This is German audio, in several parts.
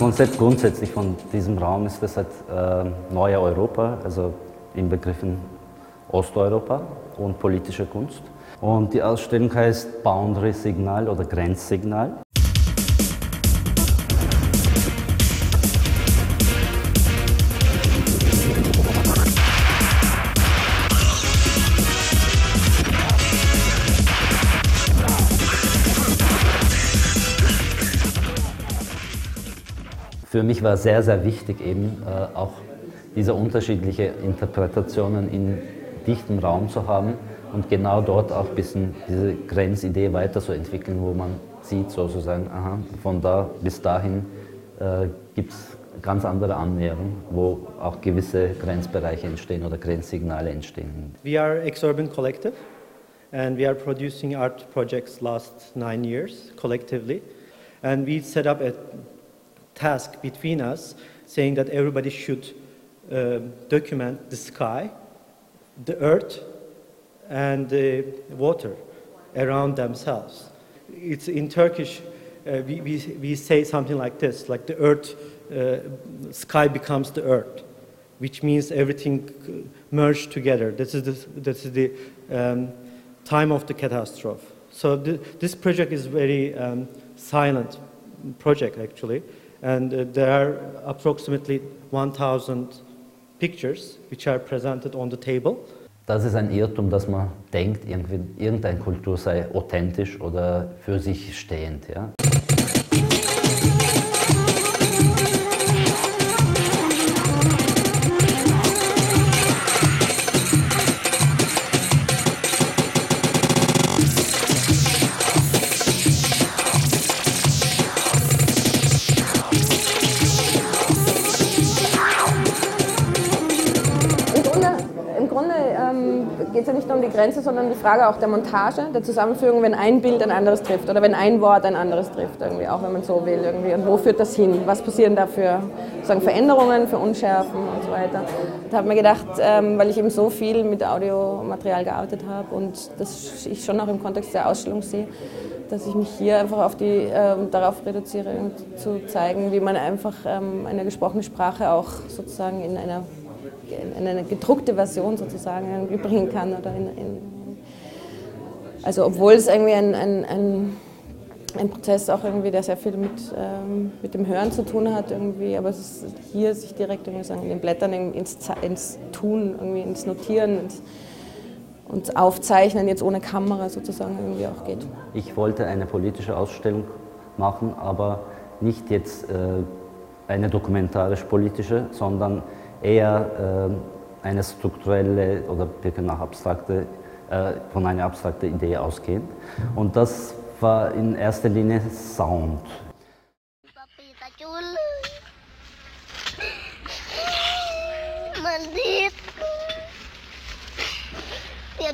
Konzept grundsätzlich von diesem Raum ist das halt äh, neue Europa, also in Begriffen Osteuropa und politische Kunst. Und die Ausstellung heißt Boundary Signal oder Grenzsignal. Für mich war sehr, sehr wichtig eben äh, auch diese unterschiedlichen Interpretationen in dichtem Raum zu haben und genau dort auch ein bisschen diese Grenzidee weiterzuentwickeln, wo man sieht sozusagen, aha, von da bis dahin äh, gibt es ganz andere Annäherungen, wo auch gewisse Grenzbereiche entstehen oder Grenzsignale entstehen. We are Exorbitant Collective and we are producing art projects last nine years collectively and we set up a task between us saying that everybody should uh, document the sky, the earth, and the water around themselves. It's in Turkish, uh, we, we, we say something like this, like the earth, uh, sky becomes the earth, which means everything merged together. This is the, this is the um, time of the catastrophe. So the, this project is very um, silent project actually, and uh, there are approximately 1,000 pictures which are presented on the table. Das ist ein Irrtum, dass man denkt, irgendeine Kultur sei authentisch oder für sich stehend. Ja? Geht es ja nicht nur um die Grenze, sondern die Frage auch der Montage, der Zusammenführung, wenn ein Bild ein anderes trifft oder wenn ein Wort ein anderes trifft, irgendwie, auch wenn man so will. Irgendwie. Und wo führt das hin? Was passieren da für sagen, Veränderungen, für Unschärfen und so weiter? Da habe ich mir gedacht, ähm, weil ich eben so viel mit Audiomaterial gearbeitet habe und das ich schon auch im Kontext der Ausstellung sehe, dass ich mich hier einfach auf die, ähm, darauf reduziere, zu zeigen, wie man einfach ähm, eine gesprochene Sprache auch sozusagen in einer in eine gedruckte Version sozusagen bringen kann. Oder in, in, also obwohl es irgendwie ein, ein, ein, ein, Prozess auch irgendwie, der sehr viel mit, ähm, mit dem Hören zu tun hat irgendwie, aber es ist hier sich direkt irgendwie sagen, in den Blättern ins, ins Tun, irgendwie ins Notieren, ins, und Aufzeichnen jetzt ohne Kamera sozusagen irgendwie auch geht. Ich wollte eine politische Ausstellung machen, aber nicht jetzt äh, eine dokumentarisch-politische, sondern eher äh, eine strukturelle oder nach abstrakte, äh, von einer abstrakten Idee ausgehend. Und das war in erster Linie Sound.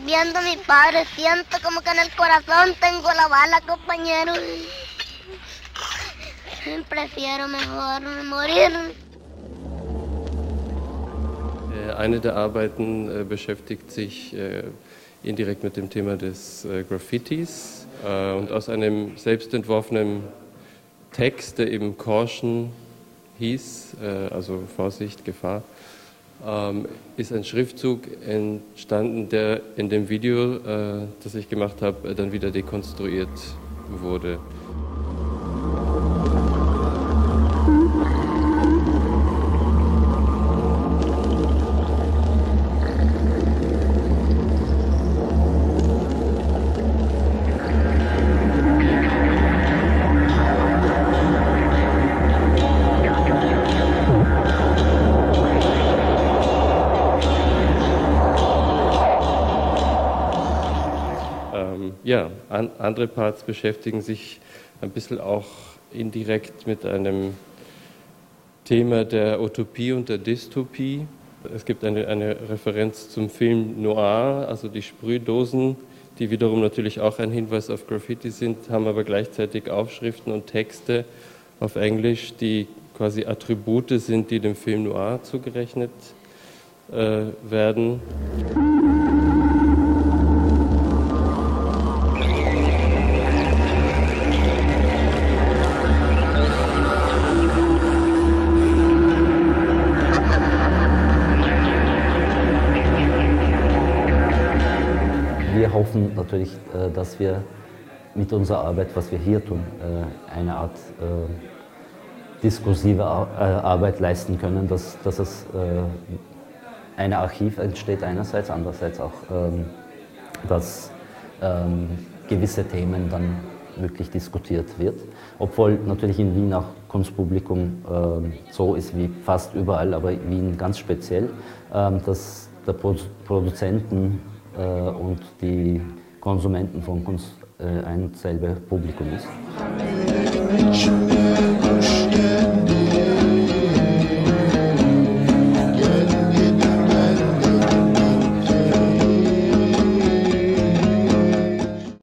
viendo a mi padre, siento como que en el corazón tengo la bala, compañero. Prefiero mejor morir. Eine der Arbeiten äh, beschäftigt sich äh, indirekt mit dem Thema des äh, Graffitis und aus einem selbstentworfenen Text, der eben Caution hieß, also Vorsicht, Gefahr, ähm, ist ein Schriftzug entstanden, der in dem Video, das ich gemacht habe, dann wieder dekonstruiert wurde. Ja, an, andere Parts beschäftigen sich ein bisschen auch indirekt mit einem Thema der Utopie und der Dystopie. Es gibt eine, eine Referenz zum Film Noir, also die Sprühdosen, die wiederum natürlich auch ein Hinweis auf Graffiti sind, haben aber gleichzeitig Aufschriften und Texte auf Englisch, die quasi Attribute sind, die dem Film Noir zugerechnet äh, werden. Hoffen natürlich, äh, dass wir mit unserer Arbeit, was wir hier tun, äh, eine Art äh, diskursive Arbeit leisten können, dass, dass es ein Archiv entsteht einerseits, andererseits auch, ähm, dass ähm, gewisse Themen dann wirklich diskutiert wird. Obwohl natürlich in Wien auch Kunstpublikum äh, so ist wie fast überall, aber Wien ganz speziell, äh, dass der Pro Produzenten äh, und die Konsumenten von Kunst äh, ein selber Publikum ist.